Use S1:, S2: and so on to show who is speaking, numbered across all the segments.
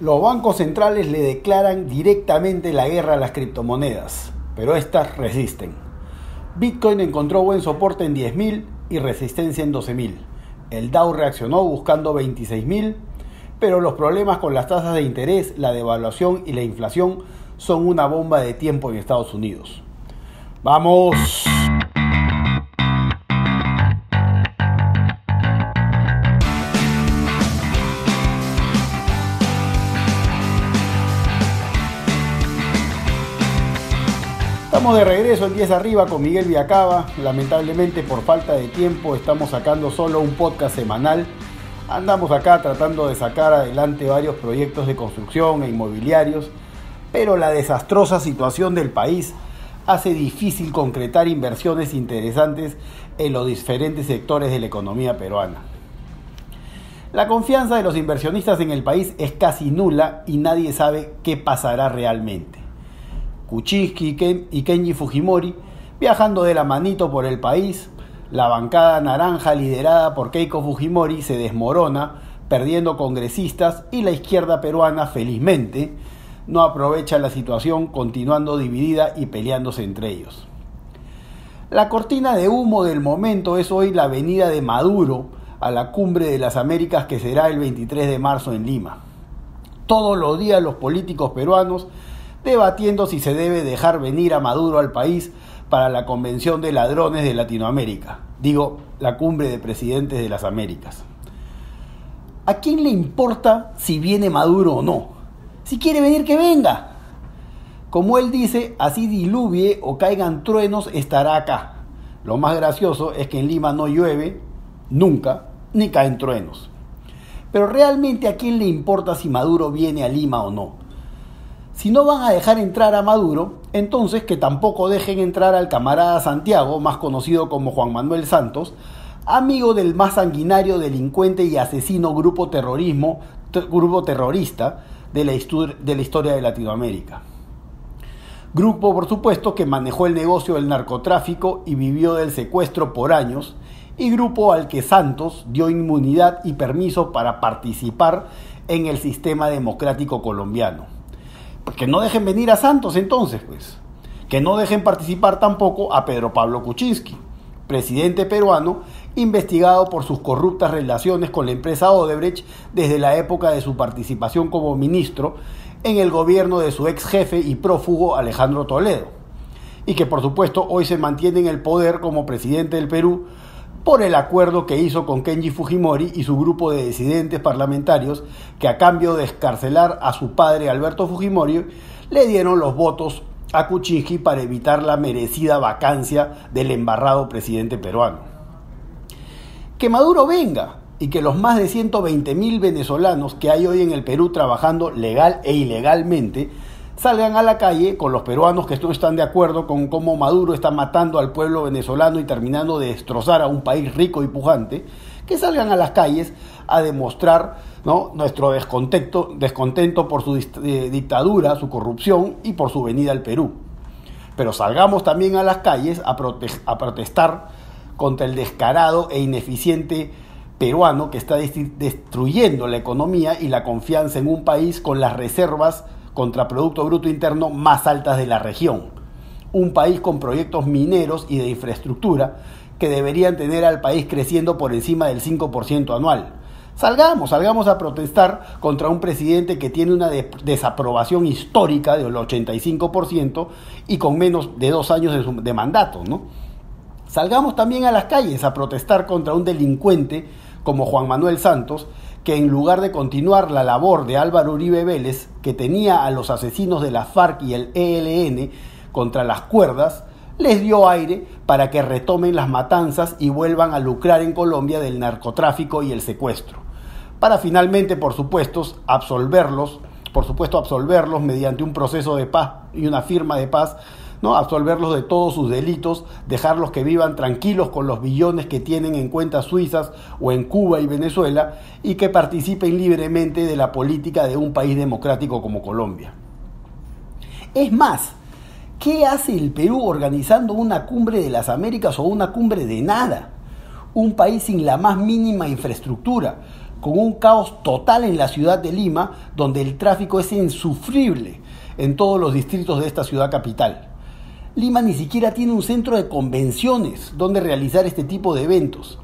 S1: Los bancos centrales le declaran directamente la guerra a las criptomonedas, pero estas resisten. Bitcoin encontró buen soporte en 10.000 y resistencia en 12.000. El Dow reaccionó buscando 26.000, pero los problemas con las tasas de interés, la devaluación y la inflación son una bomba de tiempo en Estados Unidos. ¡Vamos! Estamos de regreso en 10 arriba con Miguel Viacaba. Lamentablemente por falta de tiempo estamos sacando solo un podcast semanal. Andamos acá tratando de sacar adelante varios proyectos de construcción e inmobiliarios, pero la desastrosa situación del país hace difícil concretar inversiones interesantes en los diferentes sectores de la economía peruana. La confianza de los inversionistas en el país es casi nula y nadie sabe qué pasará realmente. Kuczynski y Kenji Fujimori viajando de la manito por el país. La bancada naranja liderada por Keiko Fujimori se desmorona, perdiendo congresistas y la izquierda peruana, felizmente, no aprovecha la situación continuando dividida y peleándose entre ellos. La cortina de humo del momento es hoy la venida de Maduro a la cumbre de las Américas que será el 23 de marzo en Lima. Todos los días los políticos peruanos debatiendo si se debe dejar venir a Maduro al país para la Convención de Ladrones de Latinoamérica, digo, la cumbre de presidentes de las Américas. ¿A quién le importa si viene Maduro o no? Si quiere venir, que venga. Como él dice, así diluvie o caigan truenos, estará acá. Lo más gracioso es que en Lima no llueve nunca, ni caen truenos. Pero realmente a quién le importa si Maduro viene a Lima o no. Si no van a dejar entrar a Maduro, entonces que tampoco dejen entrar al camarada Santiago, más conocido como Juan Manuel Santos, amigo del más sanguinario delincuente y asesino grupo terrorismo, grupo terrorista de la, de la historia de Latinoamérica. Grupo, por supuesto, que manejó el negocio del narcotráfico y vivió del secuestro por años, y grupo al que Santos dio inmunidad y permiso para participar en el sistema democrático colombiano. Pues que no dejen venir a Santos entonces, pues. Que no dejen participar tampoco a Pedro Pablo Kuczynski, presidente peruano, investigado por sus corruptas relaciones con la empresa Odebrecht desde la época de su participación como ministro en el gobierno de su ex jefe y prófugo Alejandro Toledo. Y que por supuesto hoy se mantiene en el poder como presidente del Perú por el acuerdo que hizo con Kenji Fujimori y su grupo de disidentes parlamentarios que a cambio de escarcelar a su padre Alberto Fujimori le dieron los votos a Kuczynski para evitar la merecida vacancia del embarrado presidente peruano. Que Maduro venga y que los más de 120 mil venezolanos que hay hoy en el Perú trabajando legal e ilegalmente salgan a la calle con los peruanos que no están de acuerdo con cómo Maduro está matando al pueblo venezolano y terminando de destrozar a un país rico y pujante, que salgan a las calles a demostrar ¿no? nuestro descontento, descontento por su eh, dictadura, su corrupción y por su venida al Perú. Pero salgamos también a las calles a, a protestar contra el descarado e ineficiente peruano que está destruyendo la economía y la confianza en un país con las reservas contra Producto Bruto Interno más altas de la región. Un país con proyectos mineros y de infraestructura que deberían tener al país creciendo por encima del 5% anual. Salgamos, salgamos a protestar contra un presidente que tiene una desaprobación histórica del 85% y con menos de dos años de, de mandato, ¿no? Salgamos también a las calles a protestar contra un delincuente como Juan Manuel Santos, que en lugar de continuar la labor de Álvaro Uribe Vélez, que tenía a los asesinos de la FARC y el ELN contra las cuerdas, les dio aire para que retomen las matanzas y vuelvan a lucrar en Colombia del narcotráfico y el secuestro, para finalmente, por supuesto, absolverlos, por supuesto, absolverlos mediante un proceso de paz y una firma de paz ¿no? absolverlos de todos sus delitos, dejarlos que vivan tranquilos con los billones que tienen en cuentas suizas o en Cuba y Venezuela y que participen libremente de la política de un país democrático como Colombia. Es más, ¿qué hace el Perú organizando una cumbre de las Américas o una cumbre de nada? Un país sin la más mínima infraestructura, con un caos total en la ciudad de Lima, donde el tráfico es insufrible en todos los distritos de esta ciudad capital. Lima ni siquiera tiene un centro de convenciones donde realizar este tipo de eventos.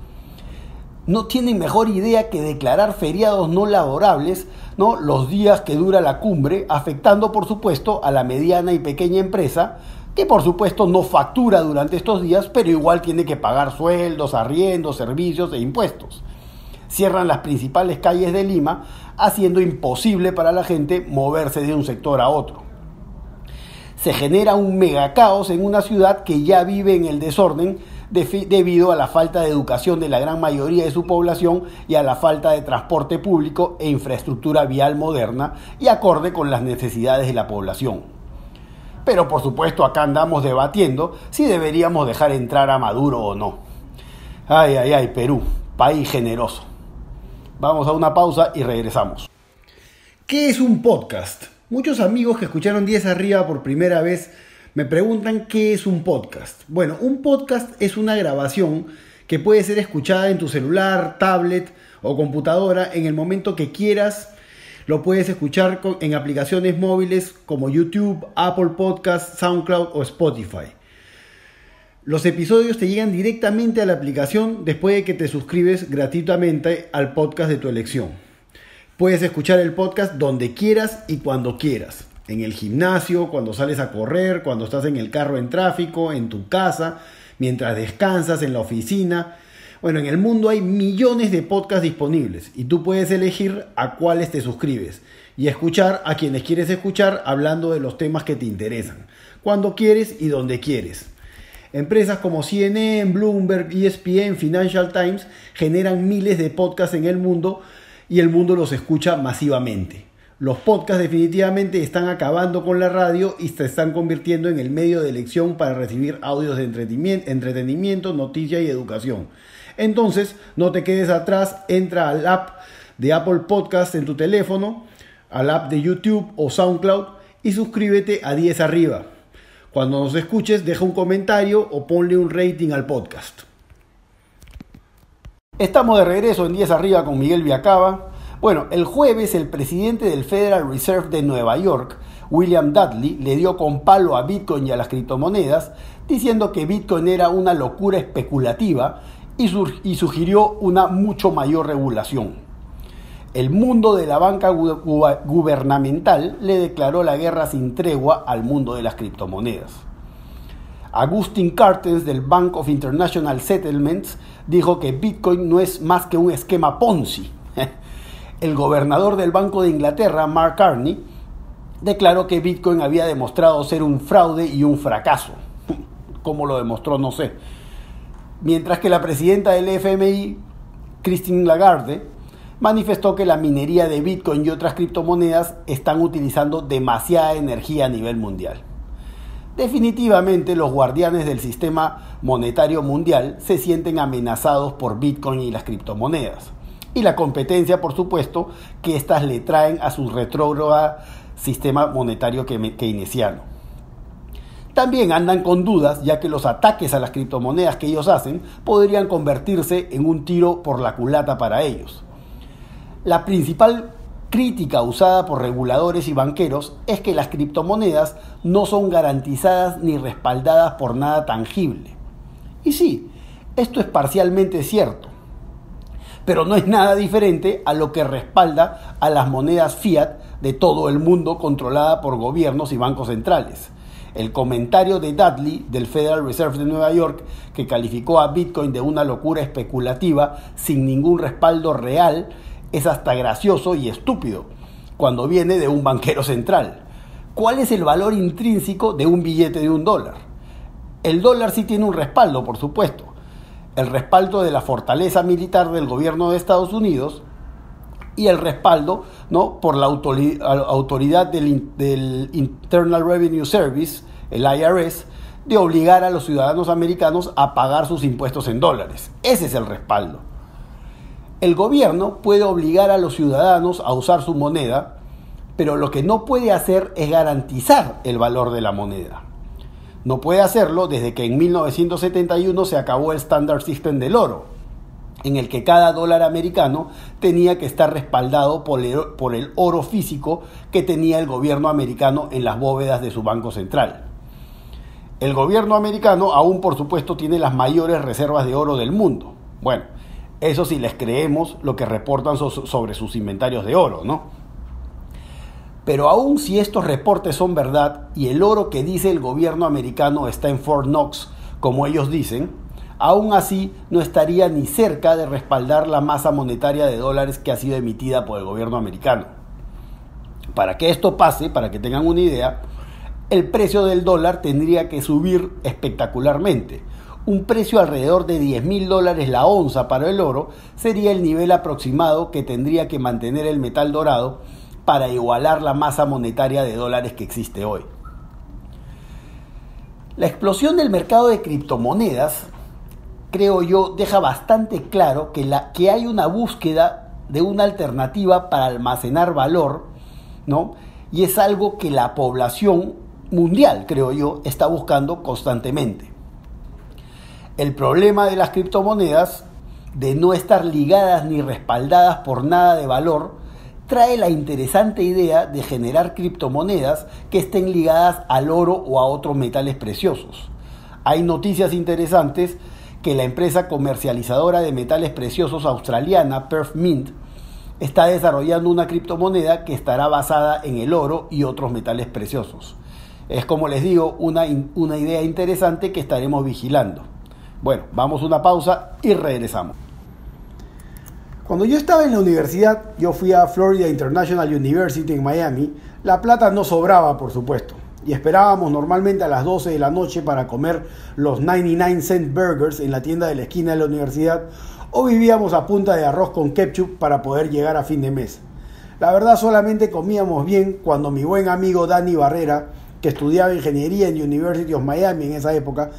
S1: No tienen mejor idea que declarar feriados no laborables ¿no? los días que dura la cumbre, afectando por supuesto a la mediana y pequeña empresa, que por supuesto no factura durante estos días, pero igual tiene que pagar sueldos, arriendos, servicios e impuestos. Cierran las principales calles de Lima, haciendo imposible para la gente moverse de un sector a otro se genera un mega caos en una ciudad que ya vive en el desorden debido a la falta de educación de la gran mayoría de su población y a la falta de transporte público e infraestructura vial moderna y acorde con las necesidades de la población. Pero por supuesto acá andamos debatiendo si deberíamos dejar entrar a Maduro o no. Ay, ay, ay, Perú, país generoso. Vamos a una pausa y regresamos. ¿Qué es un podcast? Muchos amigos que escucharon 10 arriba por primera vez me preguntan qué es un podcast. Bueno, un podcast es una grabación que puede ser escuchada en tu celular, tablet o computadora en el momento que quieras. Lo puedes escuchar en aplicaciones móviles como YouTube, Apple Podcasts, SoundCloud o Spotify. Los episodios te llegan directamente a la aplicación después de que te suscribes gratuitamente al podcast de tu elección. Puedes escuchar el podcast donde quieras y cuando quieras. En el gimnasio, cuando sales a correr, cuando estás en el carro en tráfico, en tu casa, mientras descansas, en la oficina. Bueno, en el mundo hay millones de podcasts disponibles y tú puedes elegir a cuáles te suscribes y escuchar a quienes quieres escuchar hablando de los temas que te interesan, cuando quieres y donde quieres. Empresas como CNN, Bloomberg, ESPN, Financial Times generan miles de podcasts en el mundo y el mundo los escucha masivamente. Los podcasts definitivamente están acabando con la radio y se están convirtiendo en el medio de elección para recibir audios de entretenimiento, noticia y educación. Entonces, no te quedes atrás, entra al app de Apple Podcast en tu teléfono, al app de YouTube o SoundCloud y suscríbete a 10 arriba. Cuando nos escuches, deja un comentario o ponle un rating al podcast. Estamos de regreso en 10 arriba con Miguel Viacaba. Bueno, el jueves el presidente del Federal Reserve de Nueva York, William Dudley, le dio con palo a Bitcoin y a las criptomonedas, diciendo que Bitcoin era una locura especulativa y, y sugirió una mucho mayor regulación. El mundo de la banca gubernamental le declaró la guerra sin tregua al mundo de las criptomonedas. Agustin Cartens del Bank of International Settlements dijo que Bitcoin no es más que un esquema Ponzi. El gobernador del Banco de Inglaterra, Mark Carney, declaró que Bitcoin había demostrado ser un fraude y un fracaso. ¿Cómo lo demostró? No sé. Mientras que la presidenta del FMI, Christine Lagarde, manifestó que la minería de Bitcoin y otras criptomonedas están utilizando demasiada energía a nivel mundial. Definitivamente los guardianes del sistema monetario mundial se sienten amenazados por Bitcoin y las criptomonedas. Y la competencia, por supuesto, que éstas le traen a su retrógrado sistema monetario keynesiano. También andan con dudas, ya que los ataques a las criptomonedas que ellos hacen podrían convertirse en un tiro por la culata para ellos. La principal crítica usada por reguladores y banqueros es que las criptomonedas no son garantizadas ni respaldadas por nada tangible. Y sí, esto es parcialmente cierto, pero no es nada diferente a lo que respalda a las monedas fiat de todo el mundo controlada por gobiernos y bancos centrales. El comentario de Dudley del Federal Reserve de Nueva York, que calificó a Bitcoin de una locura especulativa sin ningún respaldo real, es hasta gracioso y estúpido cuando viene de un banquero central. ¿Cuál es el valor intrínseco de un billete de un dólar? El dólar sí tiene un respaldo, por supuesto. El respaldo de la fortaleza militar del gobierno de Estados Unidos y el respaldo ¿no? por la autoridad del, del Internal Revenue Service, el IRS, de obligar a los ciudadanos americanos a pagar sus impuestos en dólares. Ese es el respaldo. El gobierno puede obligar a los ciudadanos a usar su moneda, pero lo que no puede hacer es garantizar el valor de la moneda. No puede hacerlo desde que en 1971 se acabó el Standard System del oro. en el que cada dólar americano tenía que estar respaldado por el, oro físico que tenía el gobierno americano en las bóvedas de su banco central. El gobierno americano aún por supuesto tiene las mayores reservas de oro del mundo. Bueno, eso si les creemos lo que reportan sobre sus inventarios de oro, ¿no? Pero aún si estos reportes son verdad y el oro que dice el gobierno americano está en Fort Knox, como ellos dicen, aún así no estaría ni cerca de respaldar la masa monetaria de dólares que ha sido emitida por el gobierno americano. Para que esto pase, para que tengan una idea, el precio del dólar tendría que subir espectacularmente. Un precio alrededor de 10 mil dólares la onza para el oro sería el nivel aproximado que tendría que mantener el metal dorado para igualar la masa monetaria de dólares que existe hoy. La explosión del mercado de criptomonedas creo yo, deja bastante claro que, la, que hay una búsqueda de una alternativa para almacenar valor, ¿no? Y es algo que la población mundial, creo yo, está buscando constantemente. El problema de las criptomonedas, de no estar ligadas ni respaldadas por nada de valor, trae la interesante idea de generar criptomonedas que estén ligadas al oro o a otros metales preciosos. Hay noticias interesantes que la empresa comercializadora de metales preciosos australiana Perth Mint está desarrollando una criptomoneda que estará basada en el oro y otros metales preciosos. Es como les digo, una, una idea interesante que estaremos vigilando. Bueno, vamos a una pausa y regresamos. Cuando yo estaba en la universidad, yo fui a Florida International University en Miami, la plata no sobraba, por supuesto y esperábamos normalmente a las 12 de la noche para comer los 99 cent burgers en la tienda de la esquina de la universidad o vivíamos a punta de arroz con ketchup para poder llegar a fin de mes. La verdad solamente comíamos bien cuando mi buen amigo Dani Barrera, que estudiaba ingeniería en University of Miami en esa época,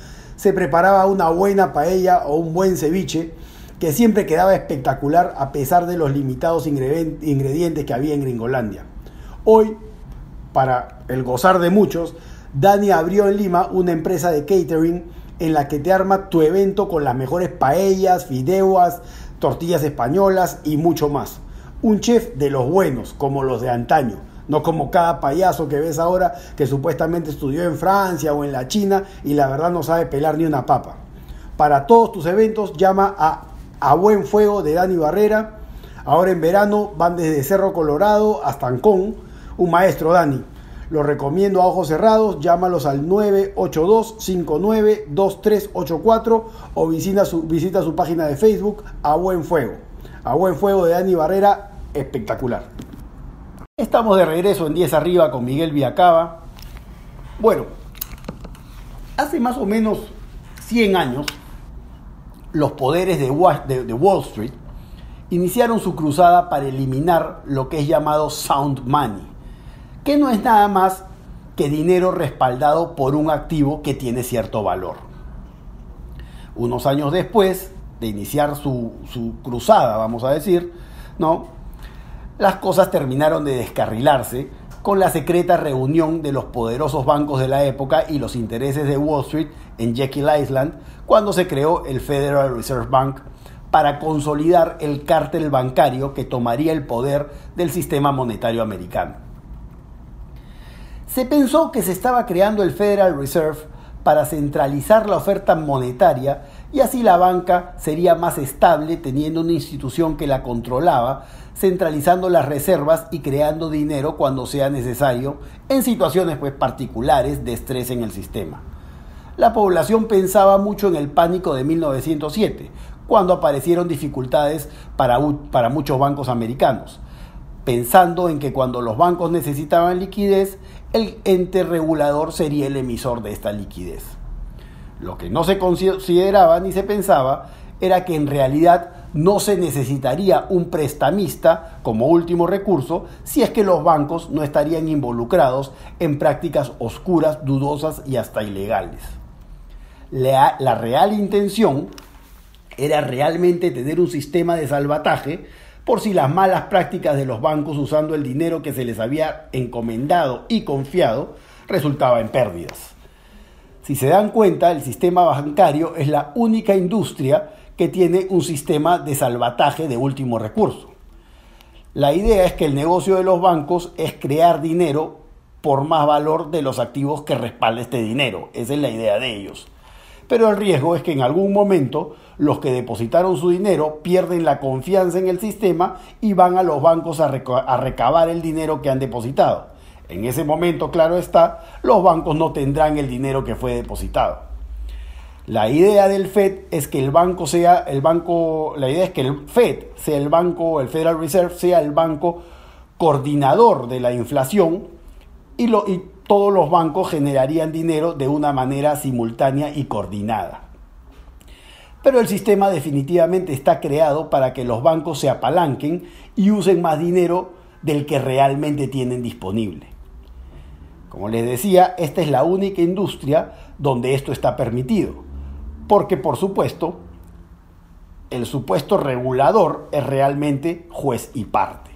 S1: se preparaba una buena paella o un buen ceviche que siempre quedaba espectacular a pesar de los limitados ingredientes que había en Gringolandia. Hoy para el gozar de muchos, Dani abrió en Lima una empresa de catering en la que te arma tu evento con las mejores paellas, fideos, tortillas españolas y mucho más. Un chef de los buenos, como los de antaño, no como cada payaso que ves ahora que supuestamente estudió en Francia o en la China y la verdad no sabe pelar ni una papa. Para todos tus eventos llama a A Buen Fuego de Dani Barrera. Ahora en verano van desde Cerro Colorado hasta Ancón un maestro, Dani. Lo recomiendo a ojos cerrados, llámalos al 982-592384 o visita su, visita su página de Facebook A Buen Fuego. A Buen Fuego de Dani Barrera, espectacular. Estamos de regreso en 10 arriba con Miguel Viacaba. Bueno, hace más o menos 100 años, los poderes de Wall Street iniciaron su cruzada para eliminar lo que es llamado sound money que no es nada más que dinero respaldado por un activo que tiene cierto valor. Unos años después de iniciar su, cruzada, vamos a decir, ¿no? Las cosas terminaron de descarrilarse con la secreta reunión de los poderosos bancos de la época y los intereses de Wall Street en Jekyll Island cuando se creó el Federal Reserve Bank para consolidar el cártel bancario que tomaría el poder del sistema monetario americano. Se pensó que se estaba creando el Federal Reserve para centralizar la oferta monetaria y así la banca sería más estable teniendo una institución que la controlaba, centralizando las reservas y creando dinero cuando sea necesario en situaciones pues, particulares de estrés en el sistema. La población pensaba mucho en el pánico de 1907, cuando aparecieron dificultades para, para muchos bancos americanos pensando en que cuando los bancos necesitaban liquidez, el ente regulador sería el emisor de esta liquidez. Lo que no se consideraba ni se pensaba era que en realidad no se necesitaría un prestamista como último recurso si es que los bancos no estarían involucrados en prácticas oscuras, dudosas y hasta ilegales. La, real intención era realmente tener un sistema de salvataje por si las malas prácticas de los bancos usando el dinero que se les había encomendado y confiado resultaba en pérdidas. Si se dan cuenta, el sistema bancario es la única industria que tiene un sistema de salvataje de último recurso. La idea es que el negocio de los bancos es crear dinero por más valor de los activos que respalda este dinero. Esa es la idea de ellos. Pero el riesgo es que en algún momento los que depositaron su dinero pierden la confianza en el sistema y van a los bancos a, recabar el dinero que han depositado. En ese momento, claro está, los bancos no tendrán el dinero que fue depositado. La idea del Fed es que el banco sea el banco, la idea es que el Fed sea el banco, el Federal Reserve sea el banco coordinador de la inflación y, y todos los bancos generarían dinero de una manera simultánea y coordinada. Pero el sistema definitivamente está creado para que los bancos se apalanquen y usen más dinero del que realmente tienen disponible. Como les decía, esta es la única industria donde esto está permitido porque por supuesto el supuesto regulador es realmente juez y parte.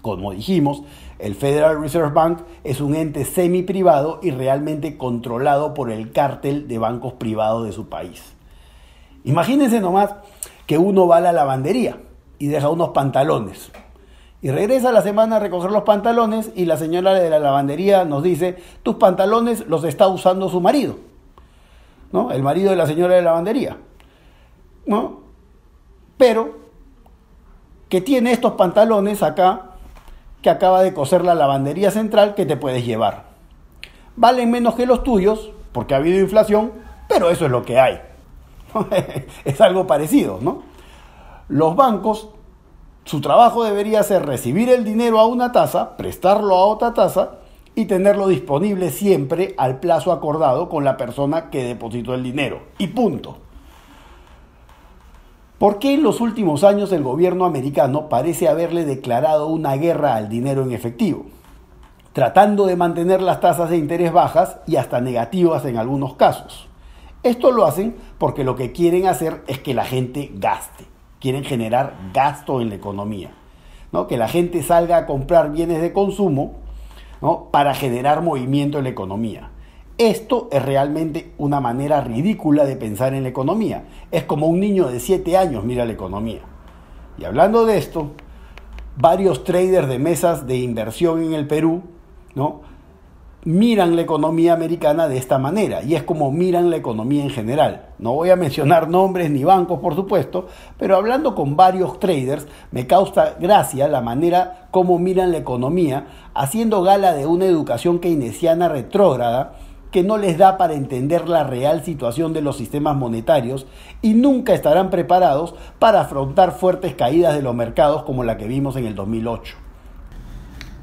S1: Como dijimos, el Federal Reserve Bank es un ente semi privado y realmente controlado por el cártel de bancos privados de su país. Imagínense nomás que uno va a la lavandería y deja unos pantalones. Y regresa la semana a recoger los pantalones y la señora de la lavandería nos dice, tus pantalones los está usando su marido. El marido de la señora de la lavandería, ¿no? Pero que tiene estos pantalones acá que acaba de coser la lavandería central que te puedes llevar. Valen menos que los tuyos porque ha habido inflación, pero eso es lo que hay. es algo parecido, ¿no? Los bancos, su trabajo debería ser recibir el dinero a una tasa, prestarlo a otra tasa y tenerlo disponible siempre al plazo acordado con la persona que depositó el dinero. Y punto. ¿Por qué en los últimos años el gobierno americano parece haberle declarado una guerra al dinero en efectivo? Tratando de mantener las tasas de interés bajas y hasta negativas en algunos casos. Esto lo hacen porque lo que quieren hacer es que la gente gaste. Quieren generar gasto en la economía. ¿no? Que la gente salga a comprar bienes de consumo para generar movimiento en la economía. Esto es realmente una manera ridícula de pensar en la economía. Es como un niño de 7 años mira la economía. Y hablando de esto, varios traders de mesas de inversión en el Perú, ¿no? Miran la economía americana de esta manera y es como miran la economía en general. No voy a mencionar nombres ni bancos, por supuesto, pero hablando con varios traders me causa gracia la manera como miran la economía, haciendo gala de una educación keynesiana retrógrada que no les da para entender la real situación de los sistemas monetarios y nunca estarán preparados para afrontar fuertes caídas de los mercados como la que vimos en el 2008.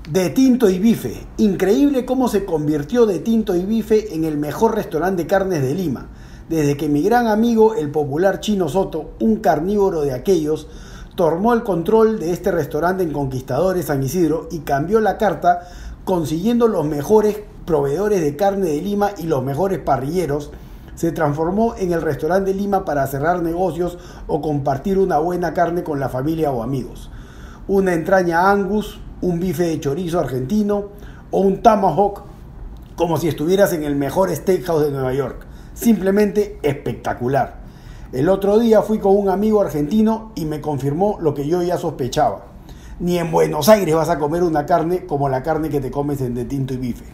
S1: De Tinto y Bife. Increíble cómo se convirtió De Tinto y Bife en el mejor restaurante de carnes de Lima. Desde que mi gran amigo, el popular Chino Soto, un carnívoro de aquellos, tomó el control de este restaurante en Conquistadores San Isidro y cambió la carta consiguiendo los mejores proveedores de carne de Lima y los mejores parrilleros, se transformó en el restaurante de Lima para cerrar negocios o compartir una buena carne con la familia o amigos. Una entraña angus, un bife de chorizo argentino o un tomahawk como si estuvieras en el mejor steakhouse de Nueva York. Simplemente espectacular. El otro día fui con un amigo argentino y me confirmó lo que yo ya sospechaba. Ni en Buenos Aires vas a comer una carne como la carne que te comes en De Tinto y Bife.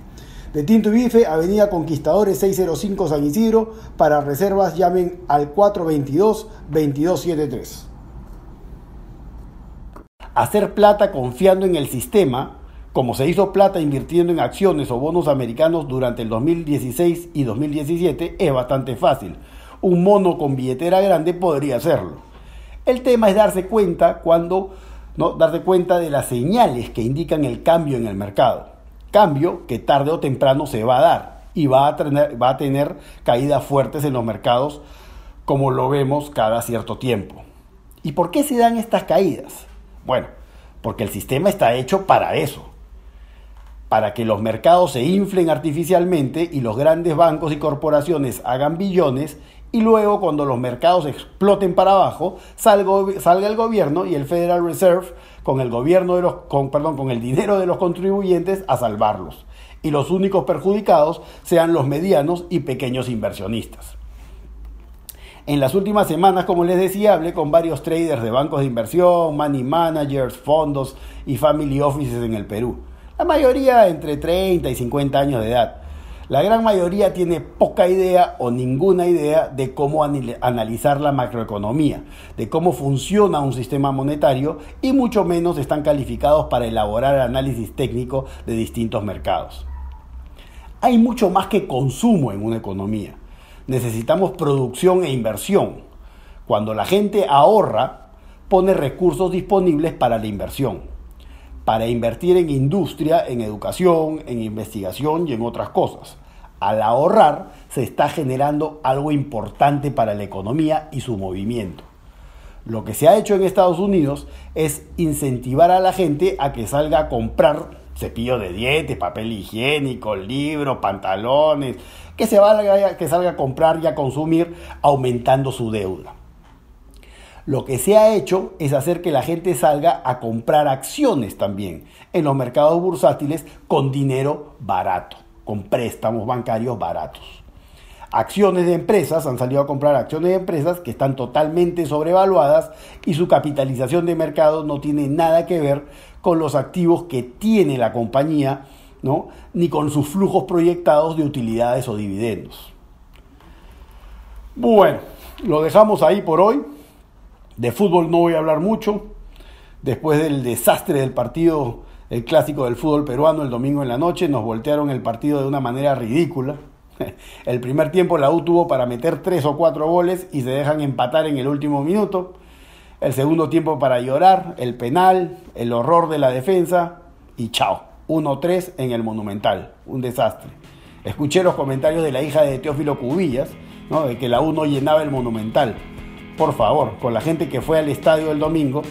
S1: De Tinto y Bife, Avenida Conquistadores 605 San Isidro. Para reservas llamen al 422-2273 hacer plata confiando en el sistema, como se hizo plata invirtiendo en acciones o bonos americanos durante el 2016 y 2017, es bastante fácil. Un mono con billetera grande podría hacerlo. El tema es darse cuenta cuando, ¿no? darse cuenta de las señales que indican el cambio en el mercado. Cambio que tarde o temprano se va a dar y va a tener, va a tener caídas fuertes en los mercados como lo vemos cada cierto tiempo. ¿Y por qué se dan estas caídas? Bueno, porque el sistema está hecho para eso, para que los mercados se inflen artificialmente y los grandes bancos y corporaciones hagan billones y luego cuando los mercados exploten para abajo salga, el gobierno y el Federal Reserve con el gobierno de los con, perdón, con el dinero de los contribuyentes a salvarlos y los únicos perjudicados sean los medianos y pequeños inversionistas. En las últimas semanas, como les decía, hablé con varios traders de bancos de inversión, money managers, fondos y family offices en el Perú. La mayoría entre 30 y 50 años de edad. La gran mayoría tiene poca idea o ninguna idea de cómo analizar la macroeconomía, de cómo funciona un sistema monetario y mucho menos están calificados para elaborar análisis técnico de distintos mercados. Hay mucho más que consumo en una economía. Necesitamos producción e inversión. Cuando la gente ahorra, pone recursos disponibles para la inversión, para invertir en industria, en educación, en investigación y en otras cosas. Al ahorrar, se está generando algo importante para la economía y su movimiento. Lo que se ha hecho en Estados Unidos es incentivar a la gente a que salga a comprar cepillo de dientes, papel higiénico, libros, pantalones, que, se valga, que salga a comprar y a consumir aumentando su deuda. Lo que se ha hecho es hacer que la gente salga a comprar acciones también en los mercados bursátiles con dinero barato, con préstamos bancarios baratos. Acciones de empresas han salido a comprar acciones de empresas que están totalmente sobrevaluadas y su capitalización de mercado no tiene nada que ver con los activos que tiene la compañía, ¿no? ni con sus flujos proyectados de utilidades o dividendos. Bueno, lo dejamos ahí por hoy. De fútbol no voy a hablar mucho. Después del desastre del partido, el clásico del fútbol peruano el domingo en la noche, nos voltearon el partido de una manera ridícula. El primer tiempo la U tuvo para meter tres o cuatro goles y se dejan empatar en el último minuto el segundo tiempo para llorar, el penal, el horror de la defensa y chao. 1-3 en el Monumental, un desastre. Escuché los comentarios de la hija de Teófilo Cubillas, ¿no? de que la U no llenaba el Monumental. Por favor, con la gente que fue al estadio el domingo,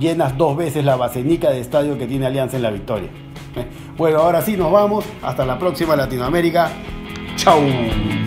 S1: llenas dos veces la basenica de estadio que tiene Alianza en la victoria. Bueno, ahora sí nos vamos. Hasta la próxima Latinoamérica. Chao.